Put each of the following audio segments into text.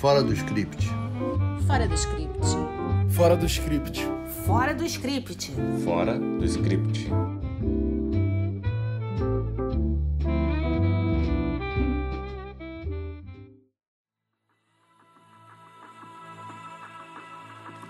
Fora do script. Fora do script. Fora do script. Fora do script. Fora do script.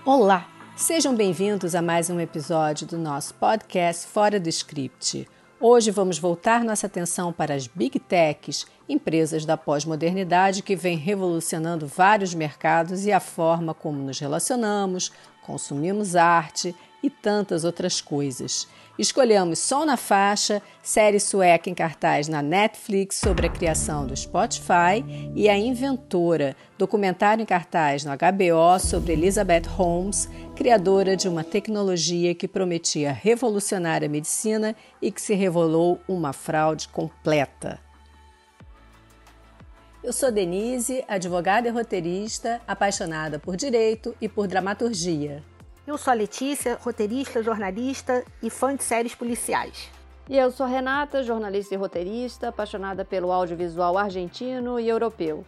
Olá, sejam bem-vindos a mais um episódio do nosso podcast Fora do Script. Hoje vamos voltar nossa atenção para as Big Techs, empresas da pós-modernidade que vêm revolucionando vários mercados e a forma como nos relacionamos, consumimos arte e tantas outras coisas. Escolhemos Som na Faixa, série sueca em cartaz na Netflix sobre a criação do Spotify, e A Inventora, documentário em cartaz no HBO sobre Elizabeth Holmes, criadora de uma tecnologia que prometia revolucionar a medicina e que se revelou uma fraude completa. Eu sou Denise, advogada e roteirista, apaixonada por direito e por dramaturgia. Eu sou a Letícia, roteirista, jornalista e fã de séries policiais. E eu sou Renata, jornalista e roteirista, apaixonada pelo audiovisual argentino e europeu.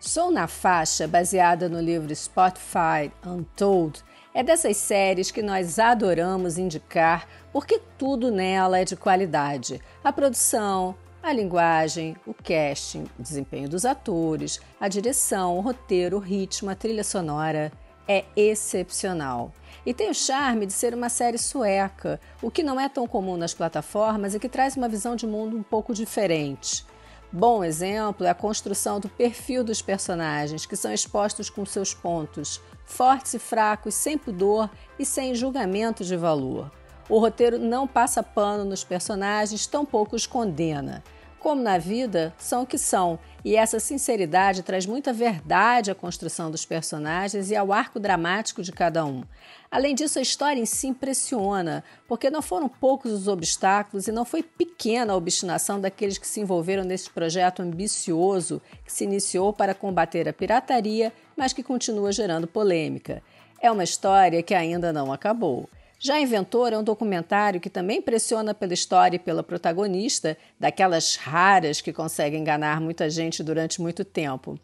Sou na Faixa, baseada no livro Spotify Untold, é dessas séries que nós adoramos indicar porque tudo nela é de qualidade. A produção, a linguagem, o casting, o desempenho dos atores, a direção, o roteiro, o ritmo, a trilha sonora é excepcional. E tem o charme de ser uma série sueca, o que não é tão comum nas plataformas e que traz uma visão de mundo um pouco diferente. Bom exemplo é a construção do perfil dos personagens, que são expostos com seus pontos, fortes e fracos, sem pudor e sem julgamento de valor. O roteiro não passa pano nos personagens, tampouco os condena como na vida, são o que são, e essa sinceridade traz muita verdade à construção dos personagens e ao arco dramático de cada um. Além disso, a história em si impressiona, porque não foram poucos os obstáculos e não foi pequena a obstinação daqueles que se envolveram nesse projeto ambicioso que se iniciou para combater a pirataria, mas que continua gerando polêmica. É uma história que ainda não acabou. Já Inventor é um documentário que também pressiona pela história e pela protagonista, daquelas raras que conseguem enganar muita gente durante muito tempo.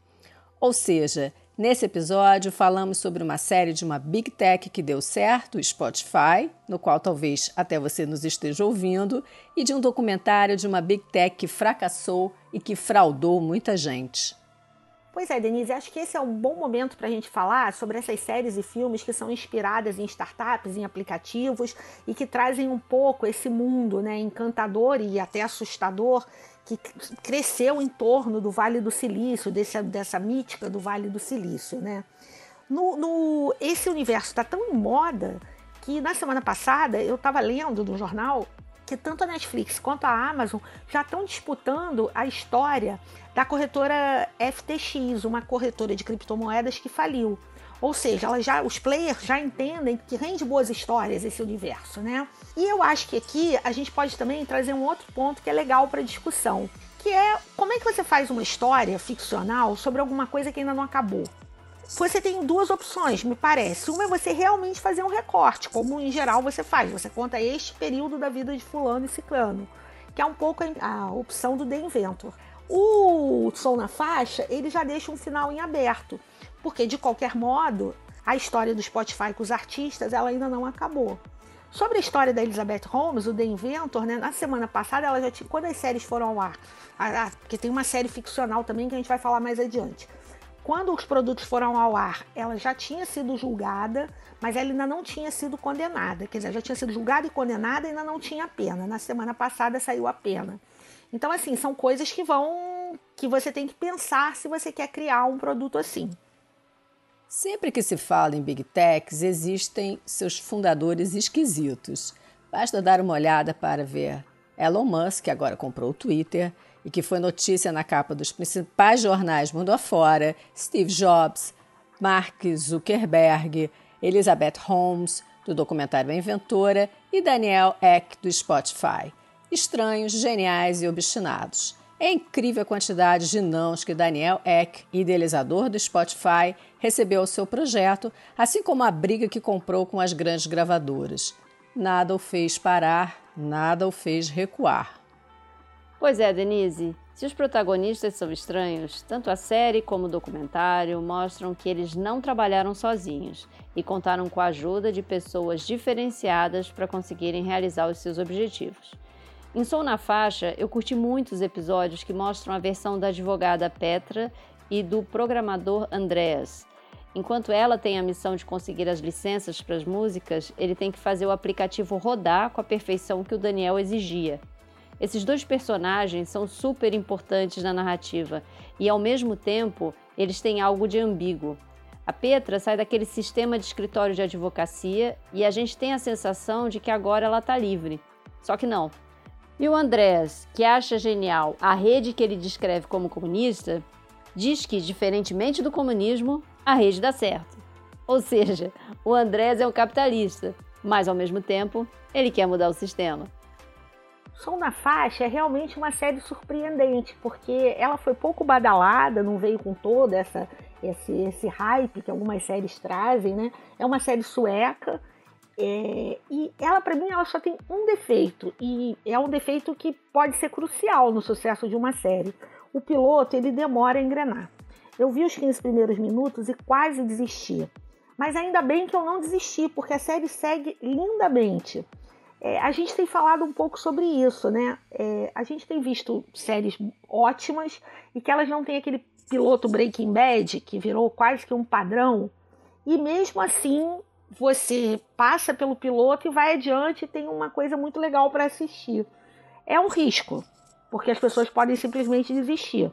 Ou seja, nesse episódio falamos sobre uma série de uma Big Tech que deu certo, Spotify, no qual talvez até você nos esteja ouvindo, e de um documentário de uma Big Tech que fracassou e que fraudou muita gente. Pois é, Denise, acho que esse é um bom momento para a gente falar sobre essas séries e filmes que são inspiradas em startups, em aplicativos e que trazem um pouco esse mundo né, encantador e até assustador que cresceu em torno do Vale do Silício, desse, dessa mítica do Vale do Silício. Né? No, no esse universo está tão em moda que na semana passada eu estava lendo no jornal que tanto a Netflix quanto a Amazon já estão disputando a história da corretora FTX, uma corretora de criptomoedas que faliu. Ou seja, ela já, os players já entendem que rende boas histórias esse universo, né? E eu acho que aqui a gente pode também trazer um outro ponto que é legal para discussão, que é como é que você faz uma história ficcional sobre alguma coisa que ainda não acabou você tem duas opções, me parece. Uma é você realmente fazer um recorte, como em geral você faz. Você conta este período da vida de fulano e ciclano, que é um pouco a opção do The Inventor. O Som na Faixa, ele já deixa um final em aberto, porque de qualquer modo, a história do Spotify com os artistas, ela ainda não acabou. Sobre a história da Elizabeth Holmes, o The Inventor, né, na semana passada, ela já tinha, quando as séries foram ao ar, porque tem uma série ficcional também que a gente vai falar mais adiante. Quando os produtos foram ao ar, ela já tinha sido julgada, mas ela ainda não tinha sido condenada. Quer dizer, já tinha sido julgada e condenada e ainda não tinha pena. Na semana passada saiu a pena. Então, assim, são coisas que vão. que você tem que pensar se você quer criar um produto assim. Sempre que se fala em Big Techs, existem seus fundadores esquisitos. Basta dar uma olhada para ver Elon Musk, que agora comprou o Twitter, e que foi notícia na capa dos principais jornais mundo afora, Steve Jobs, Mark Zuckerberg, Elizabeth Holmes, do documentário Inventora, e Daniel Eck, do Spotify. Estranhos, geniais e obstinados. É incrível a quantidade de nãos que Daniel Eck, idealizador do Spotify, recebeu ao seu projeto, assim como a briga que comprou com as grandes gravadoras. Nada o fez parar, nada o fez recuar. Pois é, Denise. Se os protagonistas são estranhos, tanto a série como o documentário mostram que eles não trabalharam sozinhos e contaram com a ajuda de pessoas diferenciadas para conseguirem realizar os seus objetivos. Em Som na Faixa, eu curti muitos episódios que mostram a versão da advogada Petra e do programador Andreas. Enquanto ela tem a missão de conseguir as licenças para as músicas, ele tem que fazer o aplicativo rodar com a perfeição que o Daniel exigia. Esses dois personagens são super importantes na narrativa e, ao mesmo tempo, eles têm algo de ambíguo. A Petra sai daquele sistema de escritório de advocacia e a gente tem a sensação de que agora ela está livre. Só que não. E o Andrés, que acha genial a rede que ele descreve como comunista, diz que, diferentemente do comunismo, a rede dá certo. Ou seja, o Andrés é um capitalista, mas ao mesmo tempo ele quer mudar o sistema. Som na Faixa é realmente uma série surpreendente, porque ela foi pouco badalada, não veio com toda essa esse, esse hype que algumas séries trazem, né? É uma série sueca é, e ela, para mim, ela só tem um defeito e é um defeito que pode ser crucial no sucesso de uma série. O piloto ele demora a engrenar. Eu vi os 15 primeiros minutos e quase desisti. Mas ainda bem que eu não desisti, porque a série segue lindamente. É, a gente tem falado um pouco sobre isso, né? É, a gente tem visto séries ótimas e que elas não têm aquele piloto Breaking Bad que virou quase que um padrão. E mesmo assim, você passa pelo piloto e vai adiante e tem uma coisa muito legal para assistir. É um risco, porque as pessoas podem simplesmente desistir.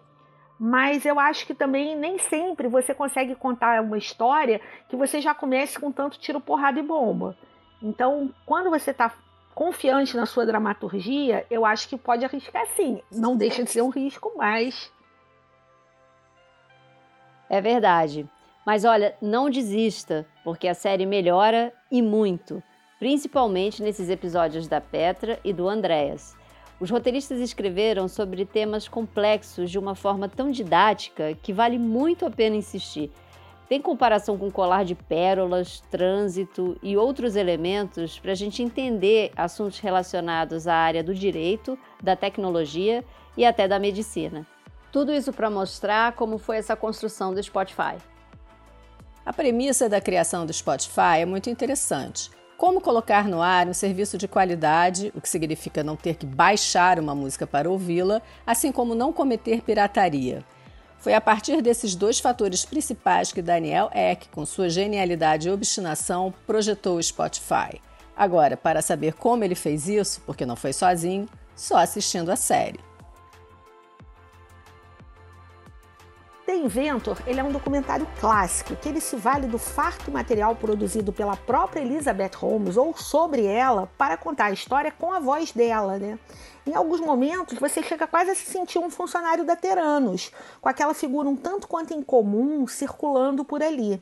Mas eu acho que também nem sempre você consegue contar uma história que você já comece com tanto tiro, porrada e bomba. Então, quando você está confiante na sua dramaturgia, eu acho que pode arriscar sim. Não deixa de ser um risco, mas. É verdade. Mas olha, não desista, porque a série melhora e muito, principalmente nesses episódios da Petra e do Andréas. Os roteiristas escreveram sobre temas complexos de uma forma tão didática que vale muito a pena insistir. Tem comparação com colar de pérolas, trânsito e outros elementos para a gente entender assuntos relacionados à área do direito, da tecnologia e até da medicina. Tudo isso para mostrar como foi essa construção do Spotify. A premissa da criação do Spotify é muito interessante. Como colocar no ar um serviço de qualidade, o que significa não ter que baixar uma música para ouvi-la, assim como não cometer pirataria. Foi a partir desses dois fatores principais que Daniel Eck, com sua genialidade e obstinação, projetou o Spotify. Agora, para saber como ele fez isso, porque não foi sozinho, só assistindo a série. Inventor ele é um documentário clássico que ele se vale do farto material produzido pela própria Elizabeth Holmes ou sobre ela para contar a história com a voz dela, né? Em alguns momentos você chega quase a se sentir um funcionário da Teranos, com aquela figura um tanto quanto incomum circulando por ali.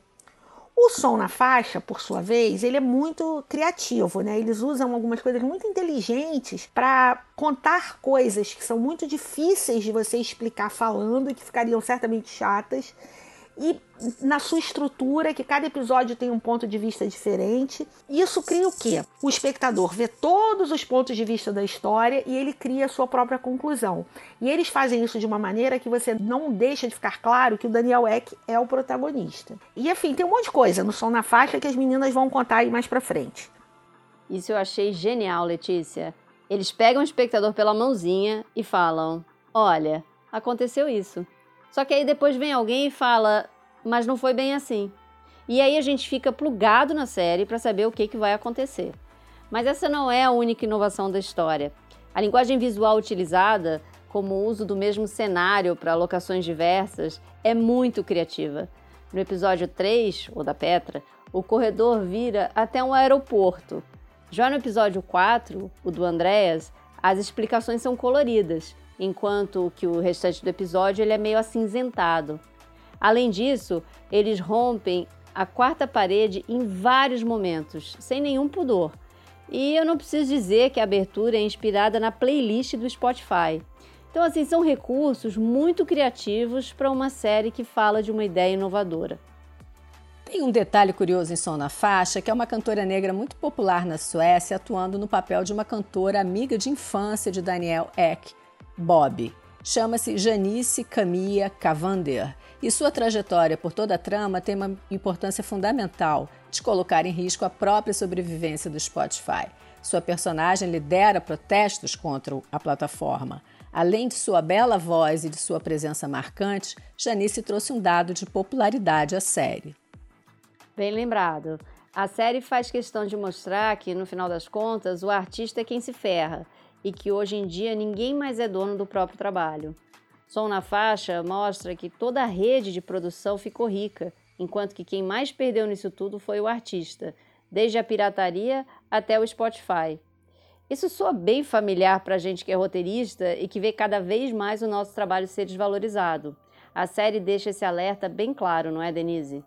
O som na faixa, por sua vez, ele é muito criativo, né? Eles usam algumas coisas muito inteligentes para contar coisas que são muito difíceis de você explicar falando e que ficariam certamente chatas e na sua estrutura, que cada episódio tem um ponto de vista diferente. Isso cria o quê? O espectador vê todos os pontos de vista da história e ele cria a sua própria conclusão. E eles fazem isso de uma maneira que você não deixa de ficar claro que o Daniel Eck é o protagonista. E enfim, tem um monte de coisa no som na faixa que as meninas vão contar aí mais pra frente. Isso eu achei genial, Letícia. Eles pegam o espectador pela mãozinha e falam: Olha, aconteceu isso. Só que aí depois vem alguém e fala, mas não foi bem assim. E aí a gente fica plugado na série para saber o que, que vai acontecer. Mas essa não é a única inovação da história. A linguagem visual utilizada, como o uso do mesmo cenário para locações diversas, é muito criativa. No episódio 3, o da Petra, o corredor vira até um aeroporto. Já no episódio 4, o do Andréas, as explicações são coloridas enquanto que o restante do episódio ele é meio acinzentado. Além disso, eles rompem a quarta parede em vários momentos, sem nenhum pudor. E eu não preciso dizer que a abertura é inspirada na playlist do Spotify. Então, assim, são recursos muito criativos para uma série que fala de uma ideia inovadora. Tem um detalhe curioso em Som na Faixa, que é uma cantora negra muito popular na Suécia, atuando no papel de uma cantora amiga de infância de Daniel Ek, Bob. Chama-se Janice Camilla Cavander e sua trajetória por toda a trama tem uma importância fundamental de colocar em risco a própria sobrevivência do Spotify. Sua personagem lidera protestos contra a plataforma. Além de sua bela voz e de sua presença marcante, Janice trouxe um dado de popularidade à série. Bem lembrado. A série faz questão de mostrar que, no final das contas, o artista é quem se ferra e que hoje em dia ninguém mais é dono do próprio trabalho. Som na Faixa mostra que toda a rede de produção ficou rica, enquanto que quem mais perdeu nisso tudo foi o artista, desde a pirataria até o Spotify. Isso soa bem familiar para a gente que é roteirista e que vê cada vez mais o nosso trabalho ser desvalorizado. A série deixa esse alerta bem claro, não é, Denise?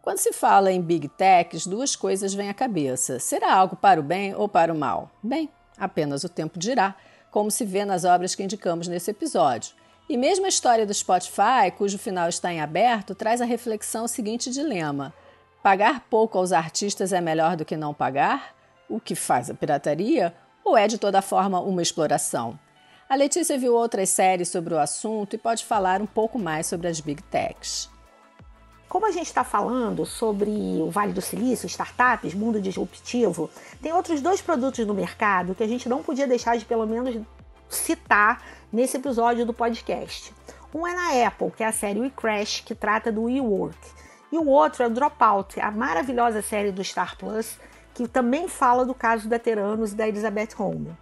Quando se fala em Big Techs, duas coisas vêm à cabeça. Será algo para o bem ou para o mal? Bem, apenas o tempo dirá, como se vê nas obras que indicamos nesse episódio. E mesmo a história do Spotify, cujo final está em aberto, traz a reflexão o seguinte dilema: pagar pouco aos artistas é melhor do que não pagar? O que faz a pirataria? Ou é de toda forma uma exploração? A Letícia viu outras séries sobre o assunto e pode falar um pouco mais sobre as Big Techs. Como a gente está falando sobre o Vale do Silício, startups, mundo disruptivo, tem outros dois produtos no mercado que a gente não podia deixar de pelo menos citar nesse episódio do podcast. Um é na Apple, que é a série We Crash, que trata do WeWork. E o outro é o Dropout, a maravilhosa série do Star Plus, que também fala do caso da Teranos e da Elizabeth Holmes.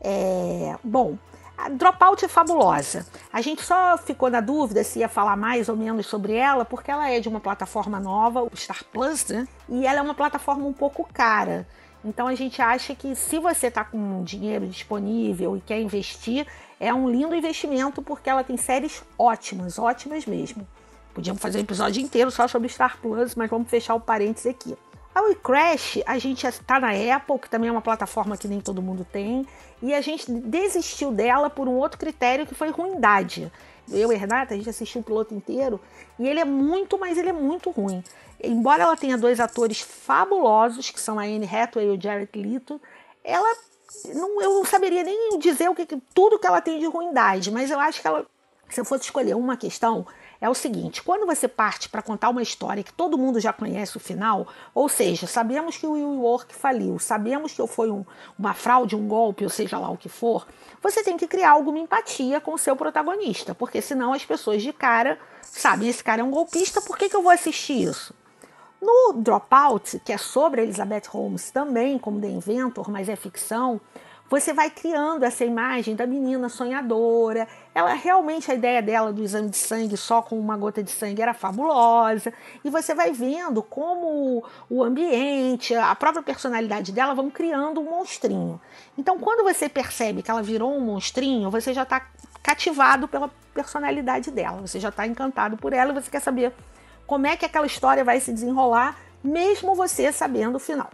É... Bom, a Dropout é fabulosa. A gente só ficou na dúvida se ia falar mais ou menos sobre ela, porque ela é de uma plataforma nova, o Star Plus, né? E ela é uma plataforma um pouco cara. Então a gente acha que se você está com dinheiro disponível e quer investir, é um lindo investimento porque ela tem séries ótimas, ótimas mesmo. Podíamos fazer um episódio inteiro só sobre Star Plus, mas vamos fechar o parênteses aqui. A WeCrash, a gente está na Apple, que também é uma plataforma que nem todo mundo tem, e a gente desistiu dela por um outro critério que foi ruindade. Eu e Renata, a gente assistiu o piloto inteiro e ele é muito, mas ele é muito ruim. Embora ela tenha dois atores fabulosos, que são a Anne Hathaway e o Jared Leto, ela não, eu não saberia nem dizer o que tudo que ela tem de ruindade, mas eu acho que ela, se eu fosse escolher uma questão, é o seguinte: quando você parte para contar uma história que todo mundo já conhece o final, ou seja, sabemos que o Work faliu, sabemos que foi um, uma fraude, um golpe, ou seja lá o que for, você tem que criar alguma empatia com o seu protagonista, porque senão as pessoas de cara sabem esse cara é um golpista, por que, que eu vou assistir isso? No Dropout, que é sobre Elizabeth Holmes também, como The Inventor, mas é ficção, você vai criando essa imagem da menina sonhadora. Ela realmente a ideia dela do exame de sangue só com uma gota de sangue era fabulosa. E você vai vendo como o ambiente, a própria personalidade dela vão criando um monstrinho. Então, quando você percebe que ela virou um monstrinho, você já está cativado pela personalidade dela. Você já está encantado por ela e você quer saber como é que aquela história vai se desenrolar, mesmo você sabendo o final.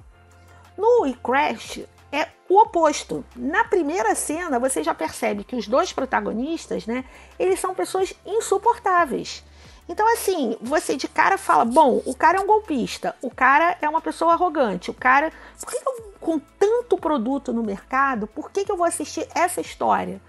No e Crash, é o oposto. Na primeira cena, você já percebe que os dois protagonistas, né, eles são pessoas insuportáveis. Então, assim, você de cara fala: bom, o cara é um golpista, o cara é uma pessoa arrogante, o cara. Por que, eu, com tanto produto no mercado, por que, que eu vou assistir essa história?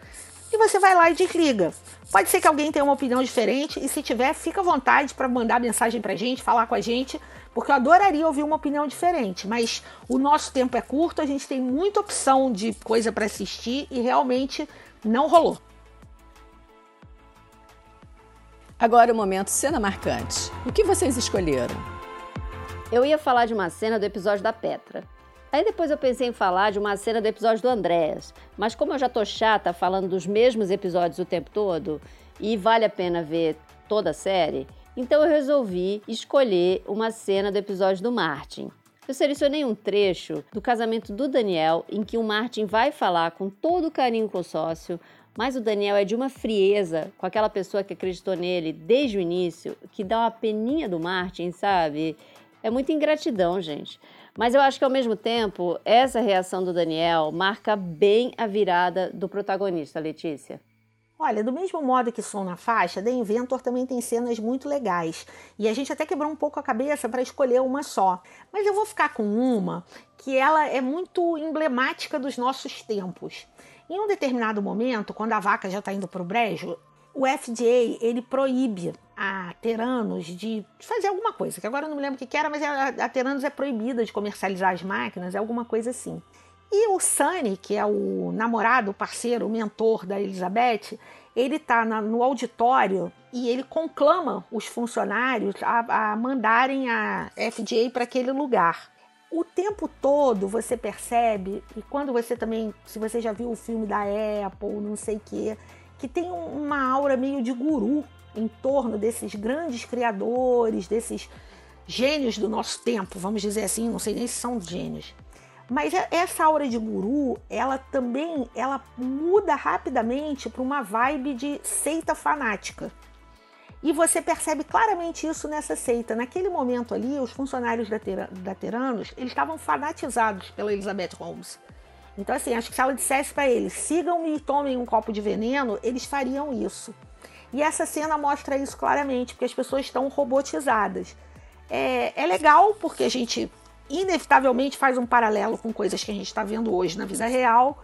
E você vai lá e desliga. Pode ser que alguém tenha uma opinião diferente, e se tiver, fica à vontade para mandar mensagem pra gente, falar com a gente, porque eu adoraria ouvir uma opinião diferente, mas o nosso tempo é curto, a gente tem muita opção de coisa para assistir e realmente não rolou. Agora o momento cena marcante. O que vocês escolheram? Eu ia falar de uma cena do episódio da Petra. Aí depois eu pensei em falar de uma cena do episódio do Andrés, mas como eu já tô chata falando dos mesmos episódios o tempo todo e vale a pena ver toda a série, então eu resolvi escolher uma cena do episódio do Martin. Eu selecionei um trecho do casamento do Daniel em que o Martin vai falar com todo carinho com o sócio, mas o Daniel é de uma frieza com aquela pessoa que acreditou nele desde o início, que dá uma peninha do Martin, sabe? É muita ingratidão, gente. Mas eu acho que ao mesmo tempo, essa reação do Daniel marca bem a virada do protagonista, Letícia. Olha, do mesmo modo que Som na Faixa, The Inventor também tem cenas muito legais. E a gente até quebrou um pouco a cabeça para escolher uma só. Mas eu vou ficar com uma que ela é muito emblemática dos nossos tempos. Em um determinado momento, quando a vaca já está indo para o brejo, o FDA ele proíbe a Teranos de fazer alguma coisa, que agora eu não me lembro o que era, mas a Teranos é proibida de comercializar as máquinas, é alguma coisa assim. E o Sunny, que é o namorado, o parceiro, o mentor da Elizabeth, ele está no auditório e ele conclama os funcionários a, a mandarem a FDA para aquele lugar. O tempo todo você percebe, e quando você também, se você já viu o filme da Apple, não sei o quê, que tem uma aura meio de guru em torno desses grandes criadores, desses gênios do nosso tempo, vamos dizer assim, não sei nem se são gênios. Mas é, essa aura de guru, ela também, ela muda rapidamente para uma vibe de seita fanática. E você percebe claramente isso nessa seita. Naquele momento ali, os funcionários da, Ter da Teranos, eles estavam fanatizados pela Elizabeth Holmes. Então, assim, acho que se ela dissesse para eles, sigam-me e tomem um copo de veneno, eles fariam isso. E essa cena mostra isso claramente, porque as pessoas estão robotizadas. É, é legal porque a gente inevitavelmente faz um paralelo com coisas que a gente está vendo hoje na vida real.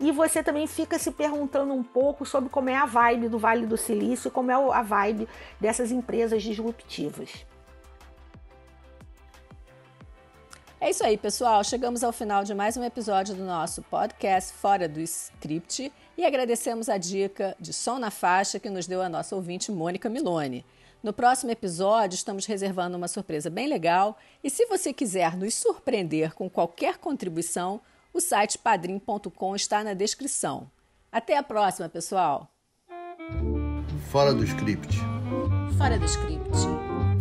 E você também fica se perguntando um pouco sobre como é a vibe do Vale do Silício, como é a vibe dessas empresas disruptivas. É isso aí, pessoal. Chegamos ao final de mais um episódio do nosso podcast Fora do Script e agradecemos a dica de som na faixa que nos deu a nossa ouvinte Mônica Milone. No próximo episódio, estamos reservando uma surpresa bem legal e se você quiser nos surpreender com qualquer contribuição, o site padrim.com está na descrição. Até a próxima, pessoal! Fora do script. Fora do script.